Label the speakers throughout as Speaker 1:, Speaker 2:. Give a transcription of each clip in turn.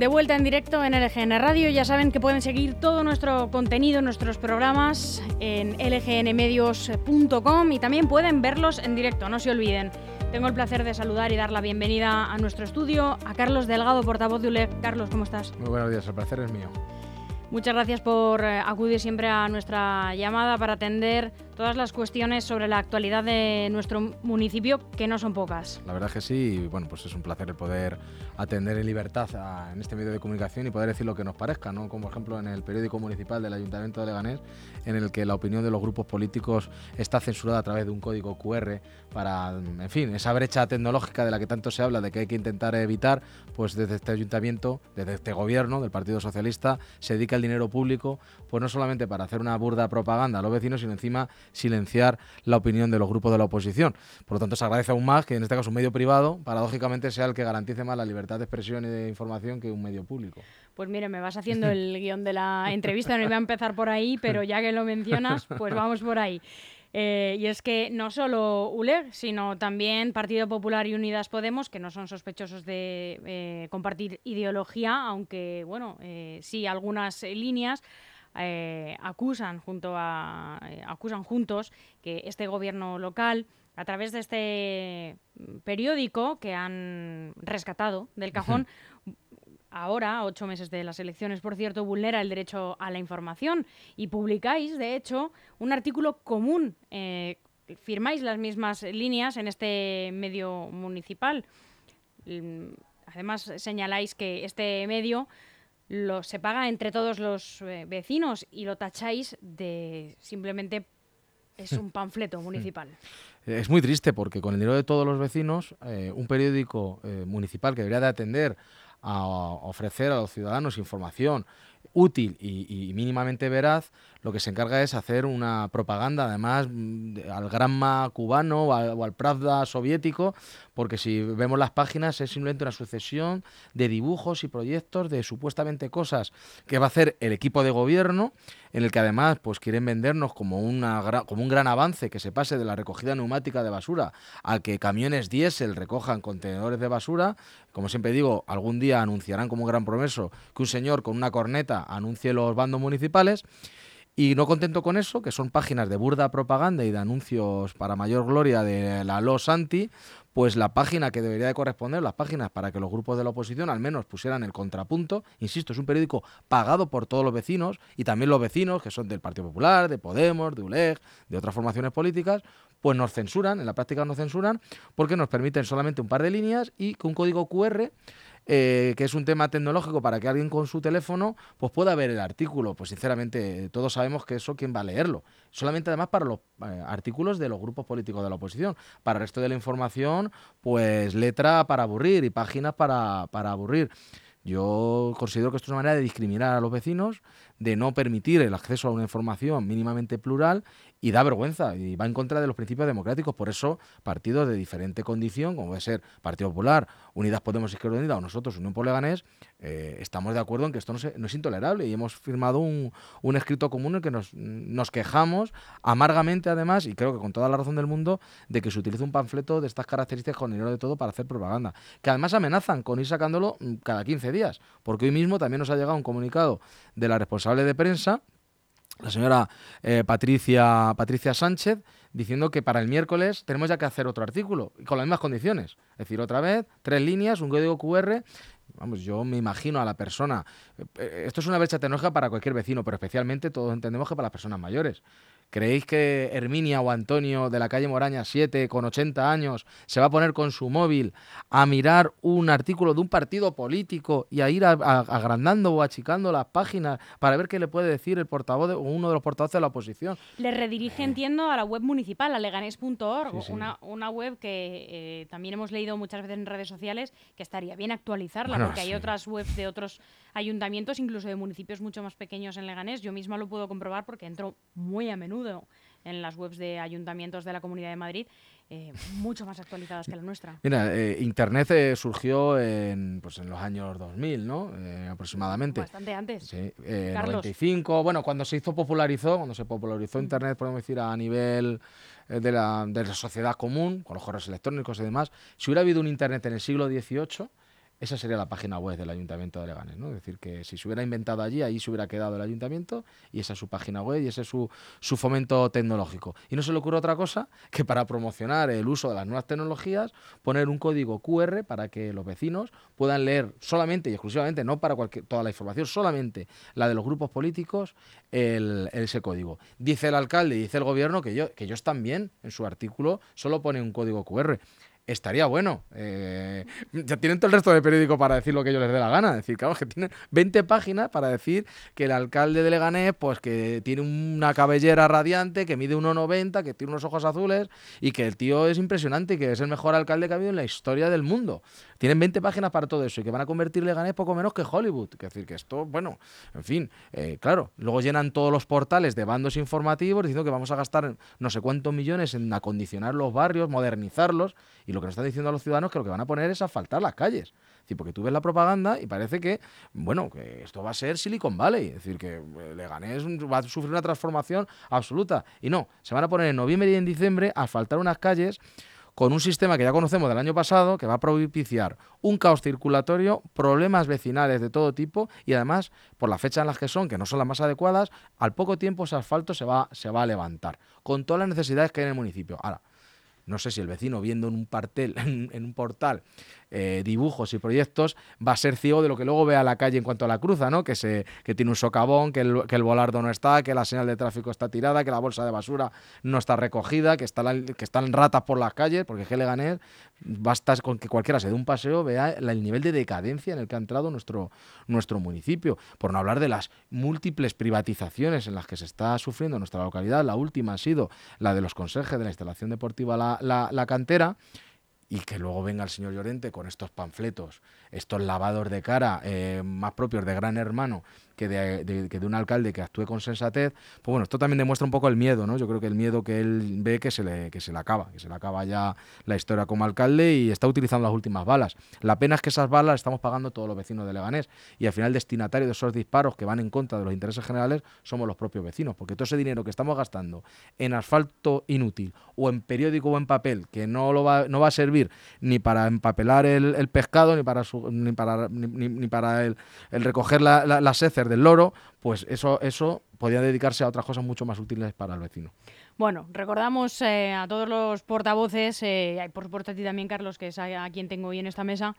Speaker 1: De vuelta en directo en LGN Radio, ya saben que pueden seguir todo nuestro contenido, nuestros programas en lgnmedios.com y también pueden verlos en directo, no se olviden. Tengo el placer de saludar y dar la bienvenida a nuestro estudio a Carlos Delgado, portavoz de ULEG. Carlos, ¿cómo estás?
Speaker 2: Muy buenos días, el placer es mío.
Speaker 1: Muchas gracias por eh, acudir siempre a nuestra llamada para atender todas las cuestiones sobre la actualidad de nuestro municipio, que no son pocas.
Speaker 2: La verdad es que sí, y bueno, pues es un placer el poder atender en libertad en este medio de comunicación y poder decir lo que nos parezca, ¿no? Como por ejemplo en el periódico municipal del Ayuntamiento de Leganés, en el que la opinión de los grupos políticos está censurada a través de un código QR para, en fin, esa brecha tecnológica de la que tanto se habla, de que hay que intentar evitar, pues desde este ayuntamiento, desde este gobierno del Partido Socialista, se dedica el dinero público, pues no solamente para hacer una burda propaganda a los vecinos, sino encima silenciar la opinión de los grupos de la oposición. Por lo tanto, se agradece aún más que en este caso un medio privado, paradójicamente, sea el que garantice más la libertad de expresión y de información que un medio público.
Speaker 1: Pues mire, me vas haciendo el guion de la entrevista, no iba a empezar por ahí, pero ya que lo mencionas, pues vamos por ahí. Eh, y es que no solo ULEG, sino también Partido Popular y Unidas Podemos, que no son sospechosos de eh, compartir ideología, aunque, bueno, eh, sí algunas líneas, eh, acusan, junto a, eh, acusan juntos que este gobierno local, a través de este periódico que han rescatado del cajón, ahora, ocho meses de las elecciones, por cierto, vulnera el derecho a la información y publicáis, de hecho, un artículo común. Eh, firmáis las mismas líneas en este medio municipal. Además, señaláis que este medio lo, se paga entre todos los eh, vecinos y lo tacháis de simplemente es un panfleto municipal.
Speaker 2: Es muy triste porque con el dinero de todos los vecinos, eh, un periódico eh, municipal que debería de atender a ofrecer a los ciudadanos información útil y, y, mínimamente veraz, lo que se encarga es hacer una propaganda, además, mm, al Granma cubano o al, o al Pravda soviético, porque si vemos las páginas es simplemente una sucesión de dibujos y proyectos de supuestamente cosas que va a hacer el equipo de gobierno, en el que además pues quieren vendernos como, una, como un gran avance que se pase de la recogida neumática de basura a que camiones diésel recojan contenedores de basura. Como siempre digo, algún día anunciarán como un gran promeso que un señor con una corneta anuncie los bandos municipales. Y no contento con eso, que son páginas de burda propaganda y de anuncios para mayor gloria de la Los Anti, pues la página que debería de corresponder, las páginas para que los grupos de la oposición al menos pusieran el contrapunto, insisto, es un periódico pagado por todos los vecinos y también los vecinos que son del Partido Popular, de Podemos, de ULEG, de otras formaciones políticas, pues nos censuran, en la práctica nos censuran porque nos permiten solamente un par de líneas y con un código QR eh, que es un tema tecnológico para que alguien con su teléfono pues pueda ver el artículo. Pues sinceramente todos sabemos que eso quién va a leerlo. Solamente además para los eh, artículos de los grupos políticos de la oposición. Para el resto de la información, pues letra para aburrir y páginas para, para aburrir. Yo considero que esto es una manera de discriminar a los vecinos, de no permitir el acceso a una información mínimamente plural y da vergüenza y va en contra de los principios democráticos. Por eso, partidos de diferente condición, como puede ser Partido Popular, Unidas Podemos, Izquierda Unida o nosotros, Unión por Leganés, eh, estamos de acuerdo en que esto no, se, no es intolerable y hemos firmado un, escrito común en el que nos, nos quejamos amargamente, además, y creo que con toda la razón del mundo, de que se utilice un panfleto de estas características con dinero de todo para hacer propaganda. Que además amenazan con ir sacándolo mm, cada 15 días, porque hoy mismo también nos ha llegado un comunicado de la responsable de prensa la señora eh, Patricia, Patricia Sánchez, diciendo que para el miércoles tenemos ya que hacer otro artículo, con las mismas condiciones. Es decir, otra vez, tres líneas, un código QR. Vamos, yo me imagino a la persona. Eh, esto es una brecha tecnológica para cualquier vecino, pero especialmente todos entendemos que para las personas mayores. ¿Creéis que Herminia o Antonio de la calle Moraña 7, con 80 años, se va a poner con su móvil a mirar un artículo de un partido político y a ir a, a, agrandando o achicando las páginas para ver qué le puede decir el portavoz de, o uno de los portavoces de la oposición?
Speaker 1: Le redirige, entiendo, a la web municipal, a leganés.org, sí, sí. una, una, web que eh, también hemos leído muchas veces en redes sociales que estaría bien actualizarla, bueno, porque sí. hay otras webs de otros ayuntamientos, incluso de municipios mucho más pequeños en Leganés. Yo misma lo puedo comprobar porque entro muy a menudo en las webs de ayuntamientos de la Comunidad de Madrid, eh, mucho más actualizadas que la nuestra.
Speaker 2: Mira, eh, Internet eh, surgió en, pues, en los años 2000, ¿no? Aproximadamente.
Speaker 1: Bastante antes.
Speaker 2: Sí, 95. Bueno, cuando se hizo popularizó, cuando se popularizó mm. Internet, podemos decir, a nivel de la, de la sociedad común, con los correos electrónicos y demás, si hubiera habido un Internet en el siglo XVIII, esa sería la página web del Ayuntamiento de Leganés, ¿no? Es decir, que si se hubiera inventado allí, ahí se hubiera quedado el Ayuntamiento y esa es su página web y ese es su, su fomento tecnológico. Y no se le ocurre otra cosa que para promocionar el uso de las nuevas tecnologías, poner un código QR para que los vecinos puedan leer solamente y exclusivamente, no para cualquier, toda la información, solamente la de los grupos políticos, el, ese código. Dice el alcalde dice el gobierno que, yo, que ellos también, en su artículo, solo pone un código QR estaría bueno. Eh, ya tienen todo el resto del periódico para decir lo que ellos les dé la gana. Es decir, claro, que tienen 20 páginas para decir que el alcalde de Leganés, pues que tiene una cabellera radiante, que mide 1,90, que tiene unos ojos azules y que el tío es impresionante y que es el mejor alcalde que ha habido en la historia del mundo. Tienen 20 páginas para todo eso y que van a convertir Leganés poco menos que Hollywood. Es decir, que esto, bueno, en fin, eh, claro, luego llenan todos los portales de bandos informativos diciendo que vamos a gastar no sé cuántos millones en acondicionar los barrios, modernizarlos y lo que nos están diciendo a los ciudadanos que lo que van a poner es asfaltar las calles. Es porque tú ves la propaganda y parece que, bueno, que esto va a ser Silicon Valley. Es decir, que eh, Leganés va a sufrir una transformación absoluta. Y no, se van a poner en noviembre y en diciembre a asfaltar unas calles con un sistema que ya conocemos del año pasado, que va a propiciar un caos circulatorio, problemas vecinales de todo tipo y además, por la fecha en las que son, que no son las más adecuadas, al poco tiempo ese asfalto se va, se va a levantar, con todas las necesidades que hay en el municipio. Ahora, no sé si el vecino viendo en un, partel, en, un portal eh, dibujos y proyectos, va a ser ciego de lo que luego ve a la calle en cuanto a la cruza, ¿no? Que, se, que tiene un socavón, que el, que el volardo no está, que la señal de tráfico está tirada, que la bolsa de basura no está recogida, que, está que están ratas por las calles, porque G. Leganés basta con que cualquiera se dé un paseo, vea el nivel de decadencia en el que ha entrado nuestro, nuestro municipio. Por no hablar de las múltiples privatizaciones en las que se está sufriendo nuestra localidad. La última ha sido la de los consejes de la instalación deportiva La, la, la Cantera y que luego venga el señor Llorente con estos panfletos, estos lavados de cara eh, más propios de gran hermano que de, un alcalde que actúe con sensatez, pues bueno, esto también demuestra un poco el miedo, ¿no? Yo creo que el miedo que él ve que se le, que se le acaba, que se le acaba ya la historia como alcalde y está utilizando las últimas balas. La pena es que esas balas las estamos pagando todos los vecinos de Leganés y al final destinatario de esos disparos que van en contra de los intereses generales somos los propios vecinos, porque todo ese dinero que estamos gastando en asfalto inútil o en periódico o en papel que no, lo va, no va a servir ni para empapelar el, pescado ni para, ni para, ni, para el, recoger la, la, las del loro, pues eso, eso podía dedicarse a otras cosas mucho más útiles para el vecino.
Speaker 1: Bueno, recordamos eh, a todos los portavoces, eh, por supuesto a ti también, Carlos, que es a, quien tengo hoy en esta mesa,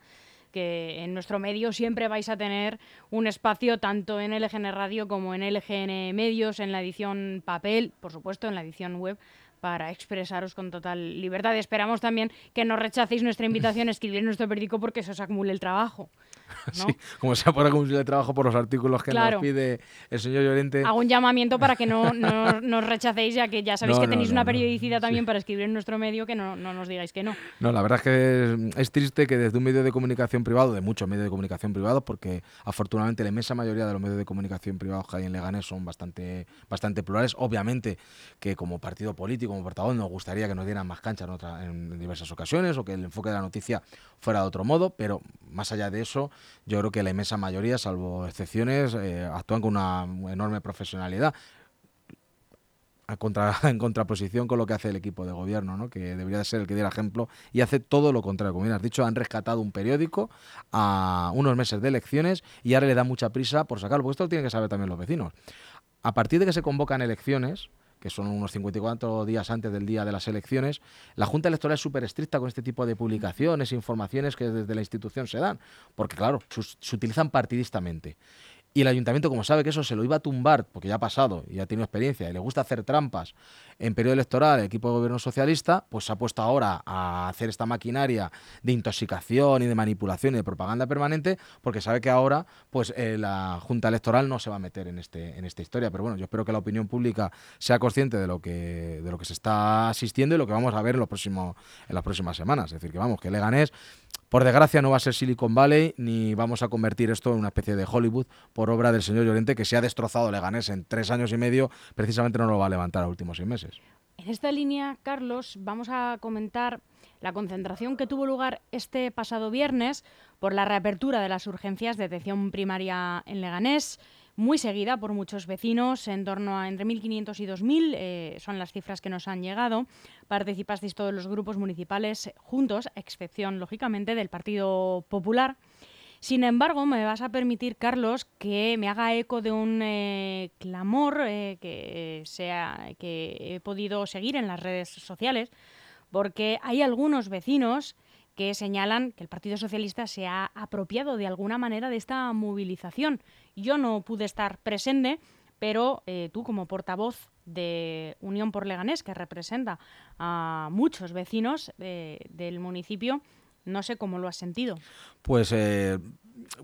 Speaker 1: que en nuestro medio siempre vais a tener un espacio tanto en LGN Radio como en LGN Medios, en la edición papel, por supuesto, en la edición web, para expresaros con total libertad. Esperamos también que no rechacéis nuestra invitación a escribir nuestro periódico porque se os acumule el trabajo.
Speaker 2: Sí, como sea por acumular el trabajo por los artículos que nos pide el señor Llorente.
Speaker 1: Hago un llamamiento para que no, no, rechacéis, ya que ya sabéis que tenéis una periodicidad también para escribir en nuestro medio, que no, nos digáis que no.
Speaker 2: No, la verdad es que es, triste que desde un medio de comunicación privado, de muchos medios de comunicación privados, porque afortunadamente la inmensa mayoría de los medios de comunicación privados que hay en Leganés son bastante, bastante plurales. Obviamente que como partido político, como portavoz, nos gustaría que nos dieran más cancha en, en diversas ocasiones o que el enfoque de la noticia fuera de otro modo, pero más allá de eso, yo creo que la inmensa mayoría, salvo excepciones, eh, actúan con una enorme profesionalidad. en contraposición con lo que hace el equipo de gobierno, ¿no? que debería ser el que diera ejemplo, y hace todo lo contrario. Como bien has dicho, han rescatado un periódico a unos meses de elecciones y ahora le da mucha prisa por sacarlo, porque esto lo tienen que saber también los vecinos. A partir de que se convocan elecciones, que son unos 54 días antes del día de las elecciones, la Junta Electoral es súper estricta con este tipo de publicaciones e informaciones que desde la institución se dan, porque claro, se utilizan partidistamente. Y el ayuntamiento, como sabe que eso se lo iba a tumbar, porque ya ha pasado y ha tenido experiencia y le gusta hacer trampas en periodo electoral, el equipo de gobierno socialista, pues se ha puesto ahora a hacer esta maquinaria de intoxicación y de manipulación y de propaganda permanente, porque sabe que ahora pues eh, la Junta Electoral no se va a meter en, este, en esta historia. Pero bueno, yo espero que la opinión pública sea consciente de lo que, de lo que se está asistiendo y lo que vamos a ver en, los próximos, en las próximas semanas. Es decir, que vamos, que Leganés por desgracia no va a ser Silicon Valley ni vamos a convertir esto en una especie de Hollywood por obra del señor Llorente que se ha destrozado Leganés en tres años y medio, precisamente no lo va a levantar a últimos seis meses.
Speaker 1: En esta línea, Carlos, vamos a comentar la concentración que tuvo lugar este pasado viernes por la reapertura de las urgencias de atención primaria en Leganés muy seguida por muchos vecinos, en torno a entre 1.500 y 2.000, eh, son las cifras que nos han llegado. Participasteis todos los grupos municipales juntos, excepción, lógicamente, del Partido Popular. Sin embargo, me vas a permitir, Carlos, que me haga eco de un eh, clamor eh, que, sea, que he podido seguir en las redes sociales, porque hay algunos vecinos que señalan que el Partido Socialista se ha apropiado de alguna manera de esta movilización. Yo no pude estar presente, pero eh, tú como portavoz de Unión por Leganés, que representa a muchos vecinos del municipio, no sé cómo lo has sentido.
Speaker 2: Pues eh,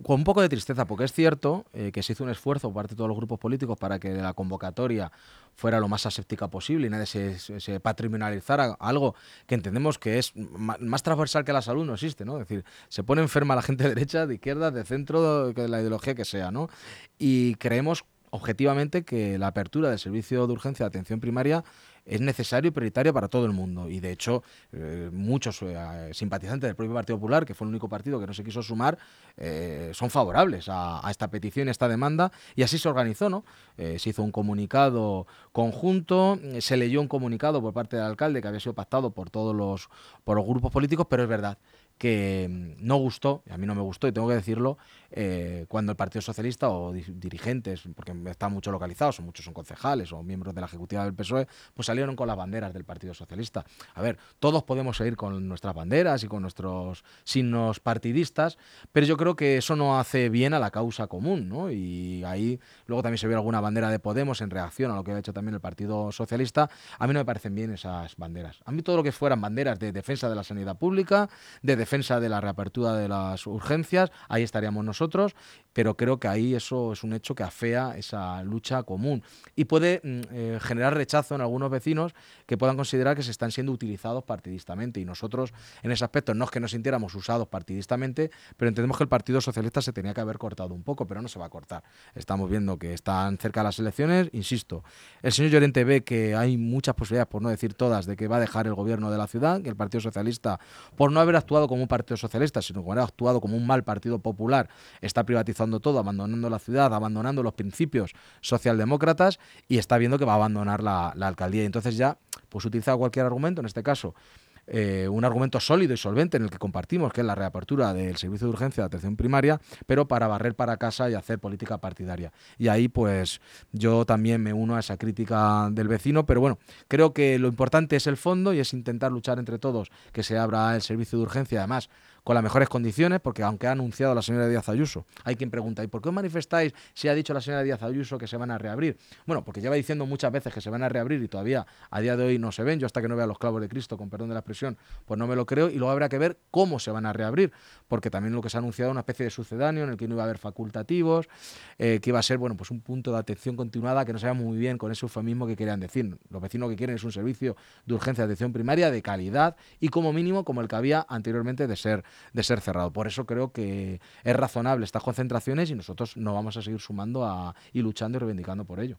Speaker 2: con un poco de tristeza, porque es cierto eh, que se hizo un esfuerzo por parte de todos los grupos políticos para que la convocatoria fuera lo más aséptica posible y nadie se, patrimonializara algo que entendemos que es más transversal que la salud no existe, ¿no? Es decir, se pone enferma la gente de derecha, de izquierda, de centro, de la ideología que sea, ¿no? Y creemos objetivamente que la apertura del servicio de urgencia de atención primaria es necesario y prioritario para todo el mundo. Y de hecho, eh, muchos eh, simpatizantes del propio Partido Popular, que fue el único partido que no se quiso sumar, eh, son favorables a, esta petición, a esta demanda, y así se organizó, ¿no? se hizo un comunicado conjunto, se leyó un comunicado por parte del alcalde que había sido pactado por todos los, por los grupos políticos, pero es verdad que mm, no gustó, a mí no me gustó, y tengo que decirlo, eh, cuando el Partido Socialista o dirigentes, porque están mucho localizados, o muchos son concejales o miembros de la Ejecutiva del PSOE, pues salieron con las banderas del Partido Socialista. A ver, todos podemos seguir con nuestras banderas y con nuestros signos partidistas, pero yo creo que eso no hace bien a la causa común, ¿no? Y ahí luego también se vio alguna bandera de Podemos en reacción a lo que ha hecho también el Partido Socialista. A mí no me parecen bien esas banderas. A mí todo lo que fueran banderas de defensa de la sanidad pública, de defensa de la reapertura de las urgencias, ahí estaríamos nosotros, nosotros pero creo que ahí eso es un hecho que afea esa lucha común y puede mm, eh, generar rechazo en algunos vecinos que puedan considerar que se están siendo utilizados partidistamente y nosotros en ese aspecto no es que nos sintiéramos usados partidistamente, pero entendemos que el Partido Socialista se tenía que haber cortado un poco, pero no se va a cortar. Estamos viendo que están cerca las elecciones, insisto, el señor Llorente ve que hay muchas posibilidades, por no decir todas, de que va a dejar el gobierno de la ciudad, que el Partido Socialista, por no haber actuado como un partido socialista, sino que haber actuado como un mal partido popular, está privatizando todo, abandonando la ciudad, abandonando los principios socialdemócratas y está viendo que va a abandonar la, la alcaldía. Y entonces ya, pues utiliza cualquier argumento, en este caso eh, un argumento sólido y solvente en el que compartimos, que es la reapertura del servicio de urgencia de atención primaria, pero para barrer para casa y hacer política partidaria. Y ahí, pues, yo también me uno a esa crítica del vecino, pero bueno, creo que lo importante es el fondo y es intentar luchar entre todos que se abra el servicio de urgencia, además con las mejores condiciones, porque aunque ha anunciado la señora Díaz Ayuso, hay quien pregunta, ¿y por qué os manifestáis si ha dicho la señora Díaz Ayuso que se van a reabrir? Bueno, porque lleva diciendo muchas veces que se van a reabrir y todavía a día de hoy no se ven. Yo hasta que no vea los clavos de Cristo, con perdón de la expresión, pues no me lo creo. Y luego habrá que ver cómo se van a reabrir, porque también lo que se ha anunciado es una especie de sucedáneo en el que no iba a haber facultativos, eh, que iba a ser, bueno, pues un punto de atención continuada que no sabemos muy bien con ese eufemismo que querían decir. Los vecinos que quieren es un servicio de urgencia de atención primaria de calidad y como mínimo como el que había anteriormente de ser, de ser cerrado. Por eso creo que es razonable estas concentraciones y nosotros nos vamos a seguir sumando a, y luchando y reivindicando por ello.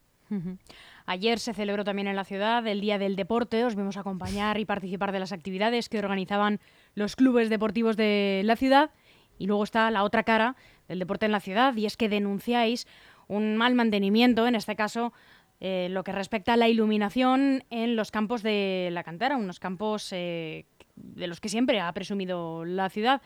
Speaker 1: Ayer se celebró también en la ciudad el Día del Deporte. Os vimos acompañar y participar de las actividades que organizaban los clubes deportivos de la ciudad. Y luego está la otra cara del deporte en la ciudad y es que denunciáis un mal mantenimiento, en este caso eh, lo que respecta a la iluminación en los campos de la cantera, unos campos eh, de los que siempre ha presumido la ciudad.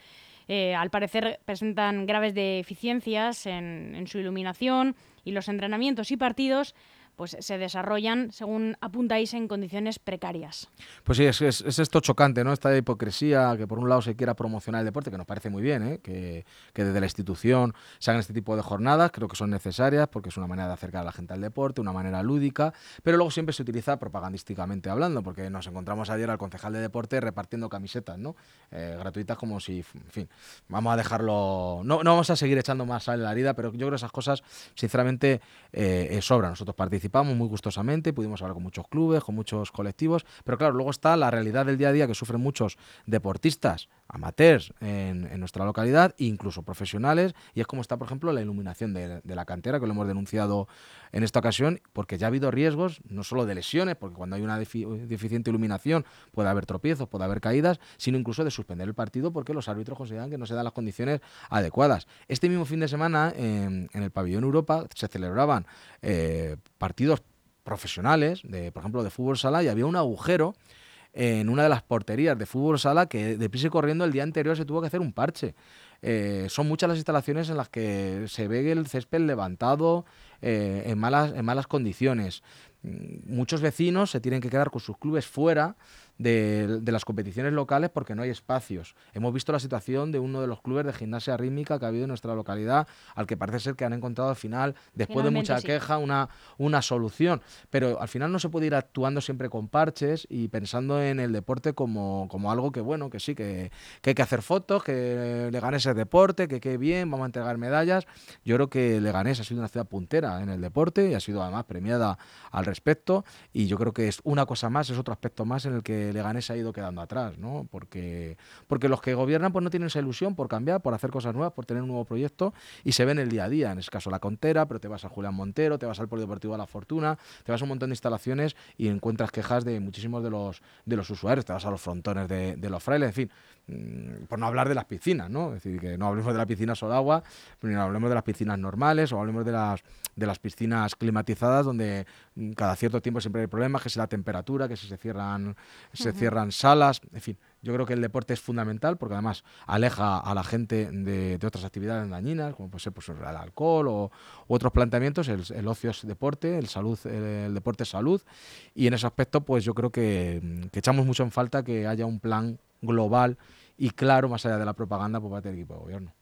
Speaker 1: Eh, al parecer presentan graves deficiencias en, su iluminación y los entrenamientos y partidos pues se desarrollan, según apuntáis, en condiciones precarias.
Speaker 2: Pues sí, es, es, esto chocante, ¿no? Esta hipocresía que por un lado se quiera promocionar el deporte, que nos parece muy bien, ¿eh? que, que, desde la institución se hagan este tipo de jornadas, creo que son necesarias porque es una manera de acercar a la gente al deporte, una manera lúdica, pero luego siempre se utiliza propagandísticamente hablando, porque nos encontramos ayer al concejal de deporte repartiendo camisetas, ¿no? Eh, gratuitas como si, en fin, vamos a dejarlo, no, no vamos a seguir echando más sal en la herida, pero yo creo que esas cosas, sinceramente, eh, sobran. Nosotros participamos participamos muy gustosamente, pudimos hablar con muchos clubes, con muchos colectivos, pero claro, luego está la realidad del día a día que sufren muchos deportistas, amateurs en, nuestra localidad, incluso profesionales, y es como está, por ejemplo, la iluminación de, la cantera, que lo hemos denunciado en esta ocasión, porque ya ha habido riesgos, no solo de lesiones, porque cuando hay una deficiente iluminación puede haber tropiezos, puede haber caídas, sino incluso de suspender el partido porque los árbitros consideran que no se dan las condiciones adecuadas. Este mismo fin de semana, en, el pabellón Europa, se celebraban eh, partidos profesionales, de, por ejemplo, de fútbol sala, y había un agujero en una de las porterías de fútbol sala que deprisa y corriendo el día anterior se tuvo que hacer un parche. Eh, son muchas las instalaciones en las que se ve el césped levantado eh, en, malas, en malas condiciones. Mm, muchos vecinos se tienen que quedar con sus clubes fuera de, las competiciones locales porque no hay espacios. Hemos visto la situación de uno de los clubes de gimnasia rítmica que ha habido en nuestra localidad, al que parece ser que han encontrado al final, después de mucha queja, una, una solución. Pero al final no se puede ir actuando siempre con parches y pensando en el deporte como, como algo que, bueno, que sí, que, hay que hacer fotos, que le gane ese deporte, que qué bien, vamos a entregar medallas. Yo creo que Leganés ha sido una ciudad puntera en el deporte y ha sido además premiada al respecto. Y yo creo que es una cosa más, es otro aspecto más en el que Leganés ha ido quedando atrás, ¿no? Porque, porque los que gobiernan pues no tienen esa ilusión por cambiar, por hacer cosas nuevas, por tener un nuevo proyecto y se ve en el día a día. En este caso la Contera, pero te vas a Julián Montero, te vas al Polideportivo a La Fortuna, te vas a un montón de instalaciones y encuentras quejas de muchísimos de los, de los usuarios, te vas a los frontones de, de los frailes, en fin. Mm, por no hablar de las piscinas, ¿no? Es decir, que no hablemos de la piscina agua, ni hablemos de las piscinas normales o hablemos de las, de las piscinas climatizadas donde mm, cada cierto tiempo siempre hay problemas, que es la temperatura, que si se cierran, se cierran salas, en fin. Yo creo que el deporte es fundamental porque además aleja a la gente de, otras actividades dañinas, como puede ser pues, el alcohol o otros planteamientos. El, ocio es deporte, el, salud, el, deporte es salud. Y en ese aspecto, pues yo creo que, que echamos mucho en falta que haya un plan global y claro, más allá de la propaganda por parte del equipo de gobierno.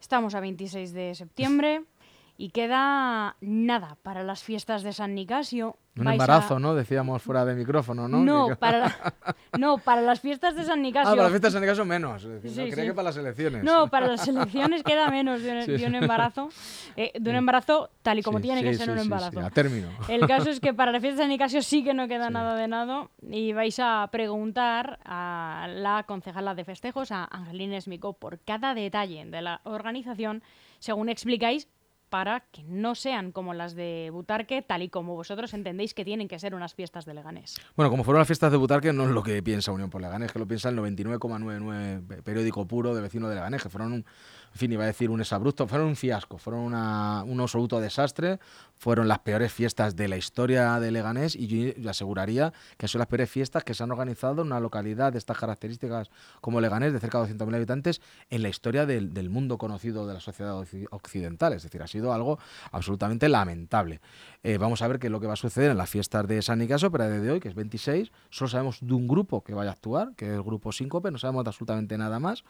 Speaker 1: Estamos a 26 de septiembre y queda nada para las fiestas de San Nicasio.
Speaker 2: Un embarazo, ¿no? Decíamos fuera de micrófono, ¿no?
Speaker 1: No, para, no, para las fiestas de San Nicasio.
Speaker 2: Ah, para las fiestas de San Nicasio menos. Decir, que para las elecciones.
Speaker 1: No, para las elecciones queda menos de un, embarazo. Eh, de un embarazo tal y como tiene que ser un embarazo.
Speaker 2: a término.
Speaker 1: El caso es que para las fiestas de San Nicasio sí que no queda nada de nada. Y vais a preguntar a la concejala de festejos, a Angelina Esmico, por cada detalle de la organización, según explicáis para que no sean como las de Butarque, tal y como vosotros entendéis que tienen que ser unas fiestas de Leganés.
Speaker 2: Bueno, como fueron las fiestas de Butarque, no es lo que piensa Unión por Leganés, que lo piensa el 99,99 periódico puro de vecino de Leganés, que fueron un, en fin, iba a decir un exabrupto, fueron un fiasco, fueron un absoluto desastre, fueron las peores fiestas de la historia de Leganés y yo aseguraría que son las peores fiestas que se han organizado en una localidad de estas características como Leganés, de cerca de 200.000 habitantes, en la historia del, mundo conocido de la sociedad occidental. Es decir, ha sido algo absolutamente lamentable. Eh, vamos a ver qué es lo que va a suceder en las fiestas de San Nicaso, pero desde hoy, que es 26, solo sabemos de un grupo que vaya a actuar, que es el grupo Síncope, no sabemos absolutamente nada más.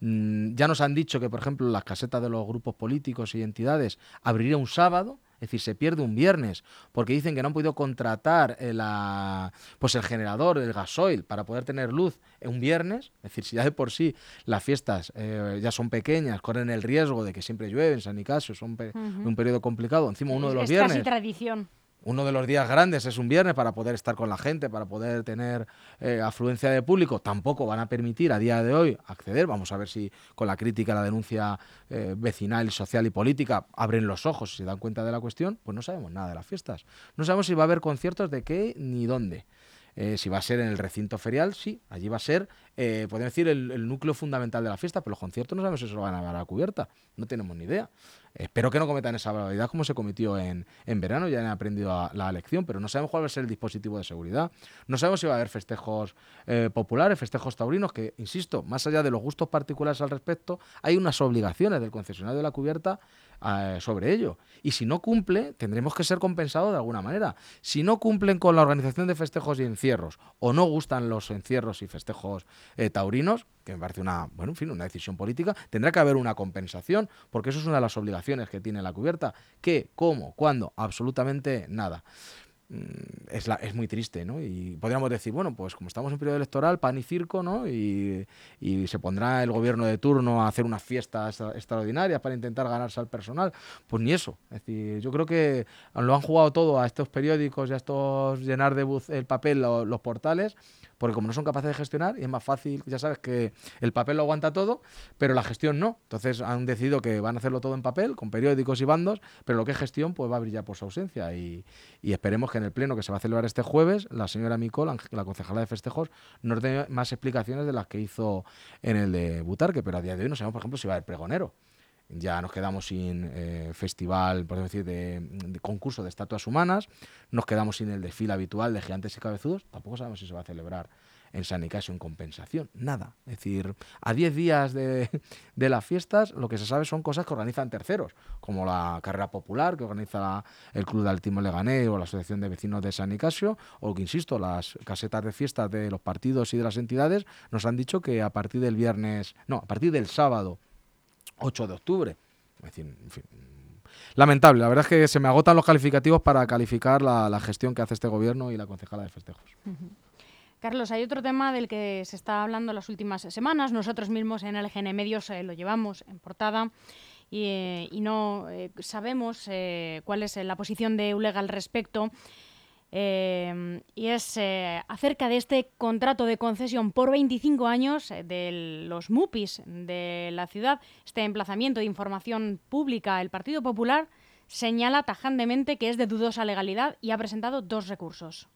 Speaker 2: Mm, ya nos han dicho que, por ejemplo, las casetas de los grupos políticos y entidades abriría un sábado, es decir, se pierde un viernes porque dicen que no han podido contratar el, eh, pues el generador, el gasoil, para poder tener luz un viernes. Es decir, si ya de por sí las fiestas eh, ya son pequeñas, corren el riesgo de que siempre llueve en San Nicasio, son un periodo complicado. Encima uno de los viernes.
Speaker 1: Casi tradición
Speaker 2: uno de los días grandes es un viernes para poder estar con la gente, para poder tener eh, afluencia de público, tampoco van a permitir a día de hoy acceder. Vamos a ver si con la crítica, la denuncia eh, vecinal, social y política abren los ojos y se dan cuenta de la cuestión. Pues no sabemos nada de las fiestas. No sabemos si va a haber conciertos de qué ni dónde. Eh, si va a ser en el recinto ferial, sí, allí va a ser, eh, podemos decir, el, núcleo fundamental de la fiesta, pero los conciertos no sabemos si se lo van a dar a la cubierta, no tenemos ni idea. espero que no cometan esa barbaridad como se cometió en, en verano, ya han aprendido la lección, pero no sabemos cuál va a ser el dispositivo de seguridad, no sabemos si va a haber festejos eh, populares, festejos taurinos, que, insisto, más allá de los gustos particulares al respecto, hay unas obligaciones del concesionario de la cubierta eh, sobre ello. Y si no cumple, tendremos que ser compensados de alguna manera. Si no cumplen con la organización de festejos y encierros, o no gustan los encierros y festejos eh, taurinos, que me parece una, bueno, en fin, una decisión política, tendrá que haber una compensación, porque eso es una de las obligaciones que tiene la cubierta. ¿Qué? ¿Cómo? ¿Cuándo? Absolutamente nada. Mm, es, la, es muy triste, ¿no? Y podríamos decir, bueno, pues como estamos en periodo electoral, pan y circo, ¿no? Y, y se pondrá el gobierno de turno a hacer unas fiestas extraordinarias para intentar ganarse al personal. Pues ni eso. Es decir, yo creo que lo han jugado todo a estos periódicos y a estos llenar de buz el papel los portales porque como no son capaces de gestionar, y es más fácil, ya sabes que el papel lo aguanta todo, pero la gestión no. Entonces han decidido que van a hacerlo todo en papel, con periódicos y bandos, pero lo que es gestión pues va a brillar por su ausencia. Y, esperemos que en el pleno que se va a celebrar este jueves, la señora Micol, la concejala de festejos, nos dé más explicaciones de las que hizo en el de Butarque, pero a día de hoy no sabemos, por ejemplo, si va a haber pregonero. Ya nos quedamos sin eh, festival, por decir, de, concurso de estatuas humanas, nos quedamos sin el desfile habitual de gigantes y cabezudos, tampoco sabemos si se va a celebrar en San Nicasio en compensación, nada. Es decir, a 10 días de, las fiestas lo que se sabe son cosas que organizan terceros, como la carrera popular que organiza el Club de Altismo Leganés o la Asociación de Vecinos de San Nicasio, o que, insisto, las casetas de fiestas de los partidos y de las entidades nos han dicho que a partir del viernes, no, a partir del sábado 8 de octubre. lamentable. La verdad es que se me agotan los calificativos para calificar la, gestión que hace este gobierno y la concejala de festejos.
Speaker 1: Carlos, hay otro tema del que se está hablando las últimas semanas. Nosotros mismos en LGN Medios eh, lo llevamos en portada y, eh, no eh, sabemos cuál es la posición de ULEGA al respecto. Em, y es eh, acerca de este contrato de concesión por 25 años eh, de los MUPIs de la ciudad, este emplazamiento de información pública. El Partido Popular señala tajantemente que es de dudosa legalidad y ha presentado dos recursos.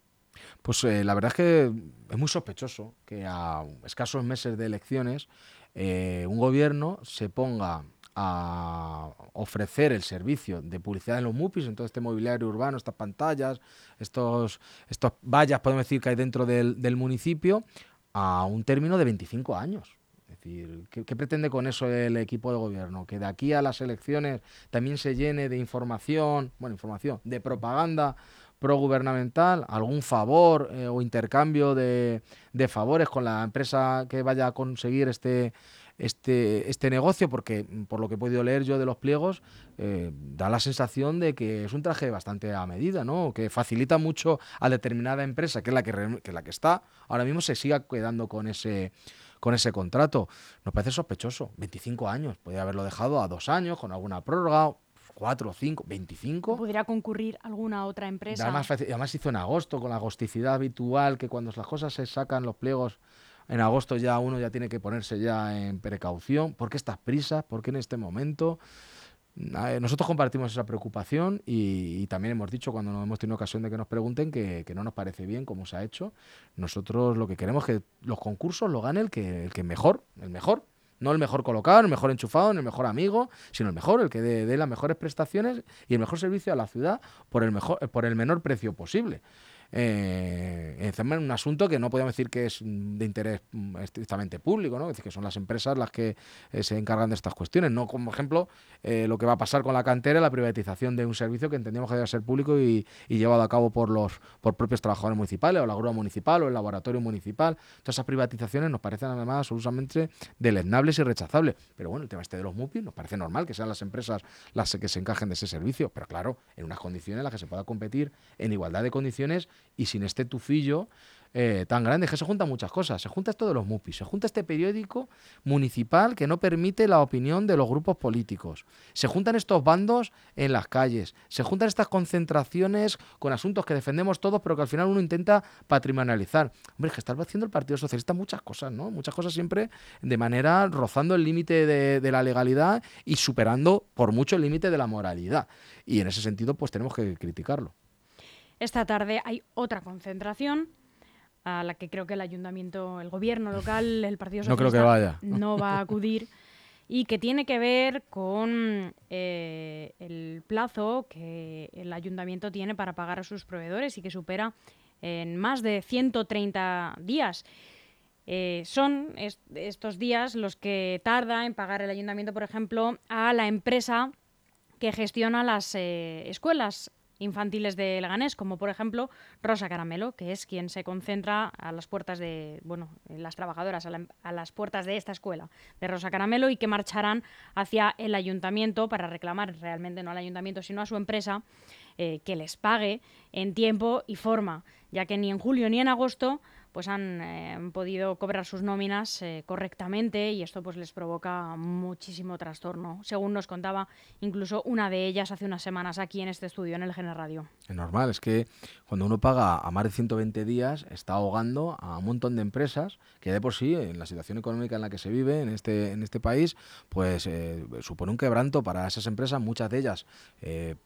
Speaker 2: Pues eh, la verdad es que es muy sospechoso que a escasos meses de elecciones un gobierno se ponga a ofrecer el servicio de publicidad en los MUPIs, en todo este mobiliario urbano, estas pantallas, estos, estos vallas, podemos decir, que hay dentro del, municipio, a un término de 25 años. Es decir, ¿qué, pretende con eso el equipo de gobierno? Que de aquí a las elecciones también se llene de información, bueno, información, de propaganda progubernamental, algún favor eh, o intercambio de, de favores con la empresa que vaya a conseguir este este, este negocio, porque mm, por lo que he podido leer yo de los pliegos, eh, da la sensación de que es un traje bastante a medida, ¿no? que facilita mucho a determinada empresa, que es la que, que, la que está, ahora mismo se siga quedando con ese con ese contrato. Nos parece sospechoso. 25 años. Podría haberlo dejado a dos años con alguna prórroga. Cuatro, cinco, veinticinco.
Speaker 1: ¿Podría concurrir alguna otra empresa?
Speaker 2: Además, además hizo en agosto, con la agosticidad habitual, que cuando las cosas se sacan los pliegos en agosto ya uno ya tiene que ponerse ya en precaución. ¿Por qué estas prisas? ¿Por qué en este momento? Nosotros compartimos esa preocupación y, también hemos dicho cuando hemos tenido ocasión de que nos pregunten que, no nos parece bien cómo se ha hecho. Nosotros lo que queremos es que los concursos lo gane el que, el que mejor, el mejor. No el mejor colocado, el mejor enchufado, el mejor amigo, sino el mejor, el que dé, las mejores prestaciones y el mejor servicio a la ciudad por el, mejor, por el menor precio posible eh, en un asunto que no podemos decir que es de interés mm, estrictamente público, ¿no? es decir, que son las empresas las que eh, se encargan de estas cuestiones, no como ejemplo eh, lo que va a pasar con la cantera, la privatización de un servicio que entendíamos que debía ser público y, llevado a cabo por los por propios trabajadores municipales, o la grúa municipal, o el laboratorio municipal. Todas esas privatizaciones nos parecen además absolutamente deleznables y rechazables. Pero bueno, el tema este de los MUPI nos parece normal que sean las empresas las que se encajen de ese servicio, pero claro, en unas condiciones en las que se pueda competir en igualdad de condiciones y sin este tufillo eh, tan grande, que se juntan muchas cosas. Se junta esto de los MUPIs, se junta este periódico municipal que no permite la opinión de los grupos políticos. Se juntan estos bandos en las calles, se juntan estas concentraciones con asuntos que defendemos todos, pero que al final uno intenta patrimonializar. Hombre, es que está haciendo el Partido Socialista muchas cosas, ¿no? Muchas cosas siempre de manera rozando el límite de, de la legalidad y superando por mucho el límite de la moralidad. Y en ese sentido, pues tenemos que criticarlo.
Speaker 1: Esta tarde hay otra concentración a la que creo que el ayuntamiento, el gobierno local, el Partido Socialista
Speaker 2: no, creo que vaya.
Speaker 1: no va a acudir y que tiene que ver con eh, el plazo que el ayuntamiento tiene para pagar a sus proveedores y que supera en más de 130 días. Eh, son estos días los que tarda en pagar el ayuntamiento, por ejemplo, a la empresa que gestiona las eh, escuelas infantiles de Leganés, como por ejemplo Rosa Caramelo, que es quien se concentra a las puertas de, bueno, las trabajadoras a, las puertas de esta escuela de Rosa Caramelo y que marcharán hacia el ayuntamiento para reclamar realmente no al ayuntamiento sino a su empresa eh, que les pague en tiempo y forma, ya que ni en julio ni en agosto pues han eh, podido cobrar sus nóminas eh, correctamente y esto pues les provoca muchísimo trastorno, según nos contaba incluso una de ellas hace unas semanas aquí en este estudio, en el Gener Radio.
Speaker 2: Es normal, es que cuando uno paga a más de 120 días está ahogando a un montón de empresas que de por sí, en la situación económica en la que se vive en este, en este país, pues eh, supone un quebranto para esas empresas, muchas de ellas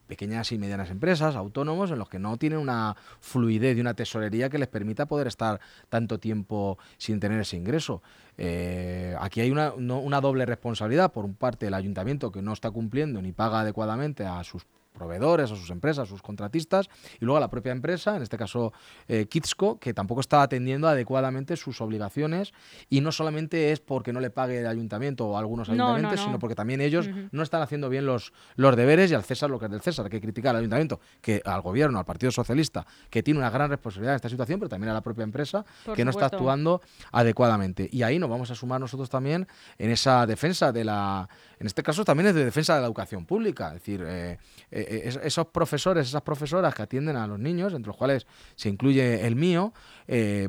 Speaker 2: pequeñas y medianas empresas, autónomos, en los que no tienen una fluidez y una tesorería que les permita poder estar tanto tiempo sin tener ese ingreso. Eh, aquí hay una, una doble responsabilidad, por un parte el ayuntamiento que no está cumpliendo ni paga adecuadamente a sus proveedores, a sus empresas, a sus contratistas, y luego a la propia empresa, en este caso eh, Kitsco, que tampoco está atendiendo adecuadamente sus obligaciones, y no solamente es porque no le pague el ayuntamiento o algunos ayuntamientos, sino porque también ellos no están haciendo bien los, los deberes y al César lo que es del César, hay que criticar al ayuntamiento, que al gobierno, al Partido Socialista, que tiene una gran responsabilidad en esta situación, pero también a la propia empresa, que no está actuando adecuadamente. Y ahí nos vamos a sumar nosotros también en esa defensa de la, en este caso también es de defensa de la educación pública, es decir, eh, eh, eh, esos profesores, esas profesoras que atienden a los niños, entre los cuales se incluye el mío,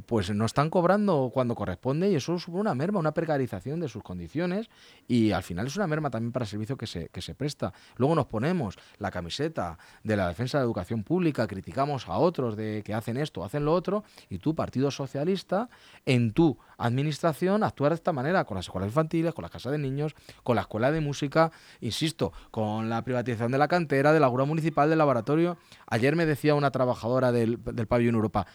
Speaker 2: pues no están cobrando cuando corresponde y eso es una merma, una precarización de sus condiciones y al final es una merma también para el servicio que se, que se presta. Luego nos ponemos la camiseta de la defensa de la educación pública, criticamos a otros de que hacen esto, hacen lo otro y tú, Partido Socialista, en tu administración actúas de esta manera con las escuelas infantiles, con las casas de niños, con la escuela de música, insisto, con la privatización de la cantera, de la municipal, del laboratorio. Ayer me decía una trabajadora del, del pabellón Europa,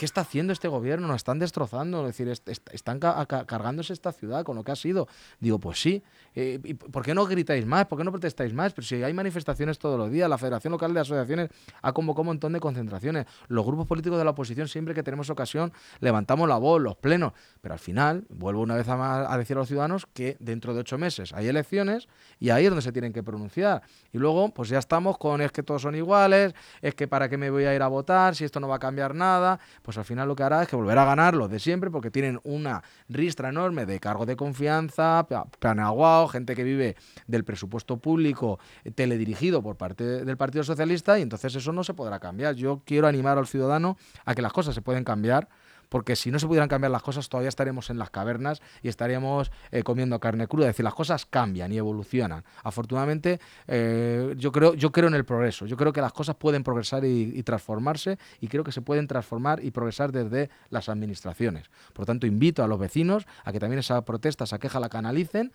Speaker 2: ¿qué está haciendo este gobierno? Nos están destrozando, es decir, están cargándose esta ciudad con lo que ha sido. Digo, pues sí, eh, ¿por qué no gritáis más? ¿Por qué no protestáis más? Pero si hay manifestaciones todos los días, la Federación Local de Asociaciones ha convocado un montón de concentraciones, los grupos políticos de la oposición siempre que tenemos ocasión levantamos la voz, los plenos, pero al final, vuelvo una vez a, a decir a los ciudadanos que dentro de ocho meses hay elecciones y ahí es donde se tienen que pronunciar. Y luego, pues ya estamos con es que todos son iguales, es que para qué me voy a ir a votar, si esto no va a cambiar nada, al final lo que hará es que volverá a ganar los de siempre porque tienen una ristra enorme de cargo de confianza, planeaguao, gente que vive del presupuesto público eh, teledirigido por parte del Partido Socialista y entonces eso no se podrá cambiar. Yo quiero animar al ciudadano a que las cosas se pueden cambiar porque si no se pudieran cambiar las cosas todavía estaríamos en las cavernas y estaríamos eh, comiendo carne cruda. Es decir, las cosas cambian y evolucionan. Afortunadamente, eh, yo, creo, yo creo en el progreso. Yo creo que las cosas pueden progresar y, transformarse y creo que se pueden transformar y progresar desde las administraciones. Por lo tanto, invito a los vecinos a que también esa protesta, esa queja la canalicen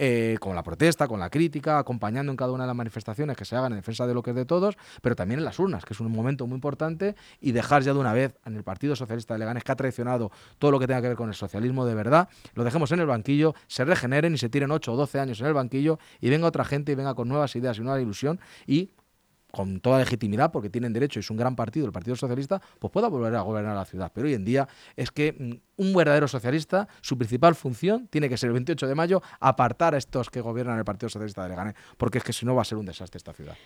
Speaker 2: eh, con la protesta, con la crítica, acompañando en cada una de las manifestaciones que se hagan en defensa de lo que es de todos, pero también en las urnas, que es un momento muy importante, y dejar ya de una vez en el Partido Socialista de Leganés, que ha traicionado todo lo que tenga que ver con el socialismo de verdad, lo dejemos en el banquillo, se regeneren y se tiren 8 o 12 años en el banquillo y venga otra gente y venga con nuevas ideas y nueva ilusión y con toda legitimidad, porque tienen derecho, y es un gran partido, el Partido Socialista, pues pueda volver a gobernar la ciudad. Pero hoy en día es que mm, un verdadero socialista, su principal función tiene que ser el 28 de mayo apartar a estos que gobiernan el Partido Socialista de Leganés, porque es que si no va a ser un desastre esta ciudad.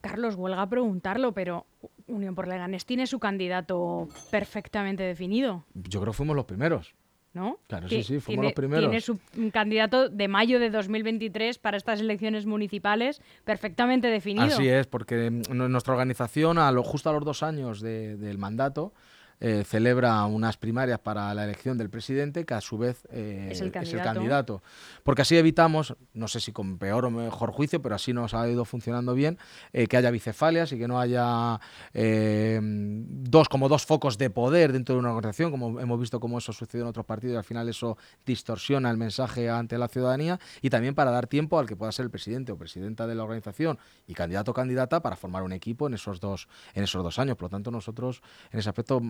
Speaker 1: Carlos, huelga a preguntarlo, pero Unión por Leganés tiene su candidato perfectamente definido.
Speaker 2: Yo creo que fuimos los primeros.
Speaker 1: ¿No?
Speaker 2: Claro, sí, sí, fuimos los primeros.
Speaker 1: Tiene su candidato de mayo de 2023 para estas elecciones municipales perfectamente definido.
Speaker 2: Así es, porque nuestra organización, a lo, justo a los dos años del mandato, eh, celebra unas primarias para la elección del presidente, que a su vez eh, es, el candidato. Porque así evitamos, no sé si con peor o mejor juicio, pero así nos ha ido funcionando bien, eh, que haya bicefalias y que no haya dos como dos focos de poder dentro de una organización, como hemos visto cómo eso sucedido en otros partidos y al final eso distorsiona el mensaje ante la ciudadanía y también para dar tiempo al que pueda ser el presidente o presidenta de la organización y candidato o candidata para formar un equipo en esos dos, en esos dos años. Por lo tanto, nosotros en ese aspecto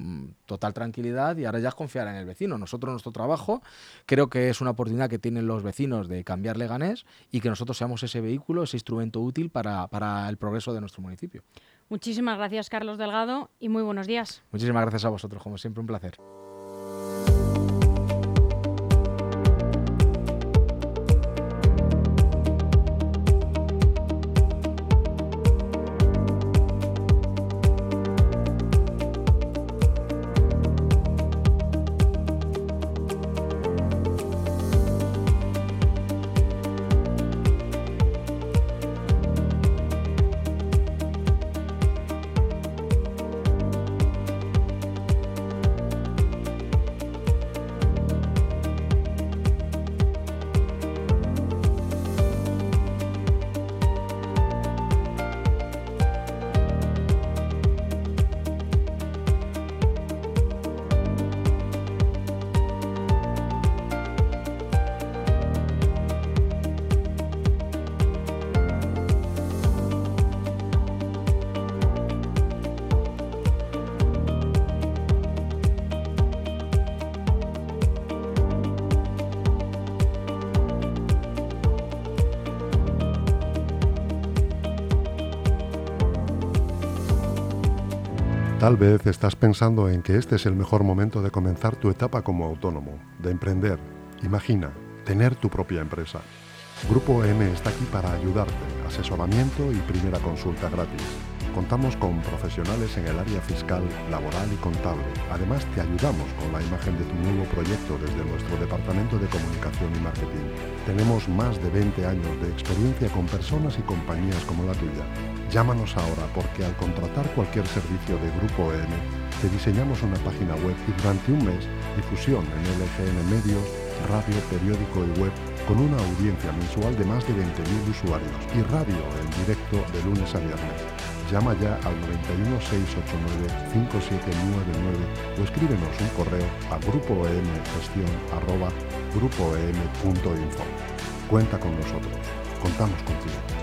Speaker 2: total tranquilidad y ahora ya es confiar en el vecino. Nosotros, nuestro trabajo, creo que es una oportunidad que tienen los vecinos de cambiar Leganés y que nosotros seamos ese vehículo, ese instrumento útil para, para el progreso de nuestro municipio.
Speaker 1: Muchísimas gracias, Carlos Delgado, y muy buenos días.
Speaker 2: Muchísimas gracias a vosotros, como siempre, un placer.
Speaker 3: Tal vez estás pensando en que este es el mejor momento de comenzar tu etapa como autónomo, de emprender. Imagina, tener tu propia empresa. Grupo M está aquí para ayudarte, asesoramiento y primera consulta gratis. Contamos con profesionales en el área fiscal, laboral y contable. Además, te ayudamos con la imagen de tu nuevo proyecto desde nuestro departamento de comunicación y marketing. Tenemos más de 20 años de experiencia con personas y compañías como la tuya. Llámanos ahora porque al contratar cualquier servicio de Grupo M, te diseñamos una página web y durante un mes difusión en LGN Medios, radio, periódico y web con una audiencia mensual de más de 20.000 usuarios y radio en directo de lunes a viernes. Llama ya al 91 689 5799 o escríbenos un correo a grupoemgestión@grupoem.info. Cuenta con nosotros. Contamos contigo.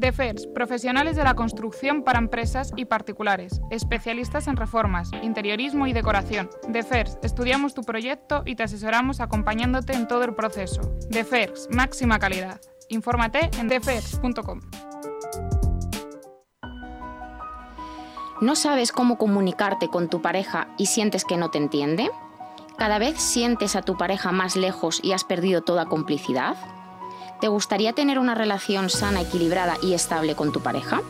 Speaker 4: DEFERS, profesionales de la construcción para empresas y particulares, especialistas en reformas, interiorismo y decoración. DEFERS, estudiamos tu proyecto y te asesoramos acompañándote en todo el proceso. DEFERS, máxima calidad. Infórmate en defers.com.
Speaker 5: ¿No sabes cómo comunicarte con tu pareja y sientes que no te entiende? ¿Cada vez sientes a tu pareja más lejos y has perdido toda complicidad? ¿Te gustaría tener una relación sana, equilibrada y estable con tu pareja?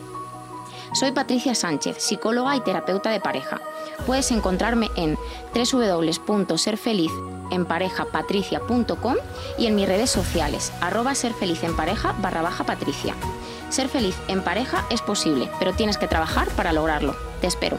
Speaker 5: Soy Patricia Sánchez, psicóloga y terapeuta de pareja. Puedes encontrarme en www.serfelizenparejapatricia.com y en mis redes sociales, arroba serfelizenpareja barra baja patricia. Ser feliz en pareja es posible, pero tienes que trabajar para lograrlo. Te espero.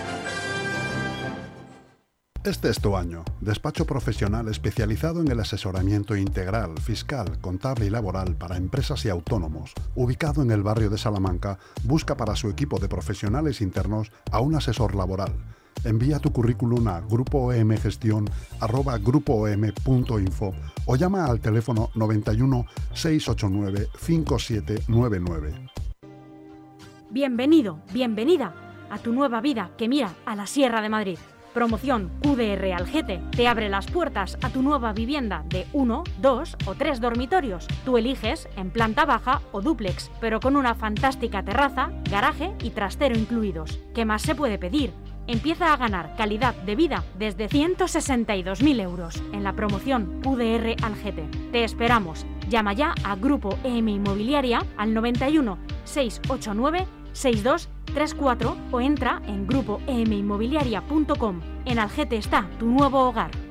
Speaker 3: Este es tu año. Despacho profesional especializado en el asesoramiento integral, fiscal, contable y laboral para empresas y autónomos. Ubicado en el barrio de Salamanca, busca para su equipo de profesionales internos a un asesor laboral. Envía tu currículum a grupoemgestión.grupoem.info o llama al teléfono 91 689 5799.
Speaker 1: Bienvenido, bienvenida a tu nueva vida que mira a la Sierra de Madrid. Promoción QDR Algete te abre las puertas a tu nueva vivienda de uno, dos o tres dormitorios. Tú eliges en planta baja o dúplex, pero con una fantástica terraza, garaje y trastero incluidos. ¿Qué más se puede pedir? Empieza a ganar calidad de vida desde 162.000 euros en la promoción QDR Algete. Te esperamos. Llama ya a Grupo EM Inmobiliaria al 91 689 6234 o entra en grupoeminmobiliaria.com. En Algete está tu nuevo hogar.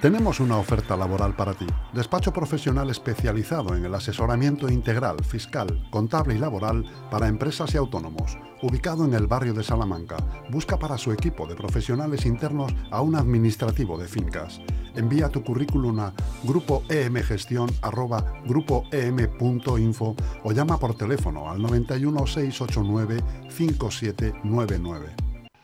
Speaker 3: Tenemos una oferta laboral para ti. Despacho profesional especializado en el asesoramiento integral, fiscal, contable y laboral para empresas y autónomos. Ubicado en el barrio de Salamanca, busca para su equipo de profesionales internos a un administrativo de fincas. Envía tu currículum a grupoemgestión.grupoem.info o llama por teléfono al 91 689 5799.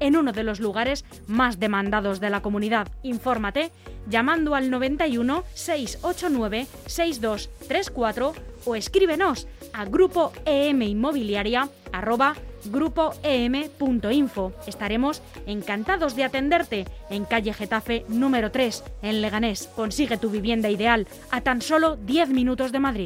Speaker 1: en uno de los lugares más demandados de la comunidad. Infórmate llamando al 91 689 6234 o escríbenos a grupo em inmobiliaria grupoem.info. Estaremos encantados de atenderte en calle Getafe número 3 en Leganés. Consigue tu vivienda ideal a tan solo 10 minutos de Madrid.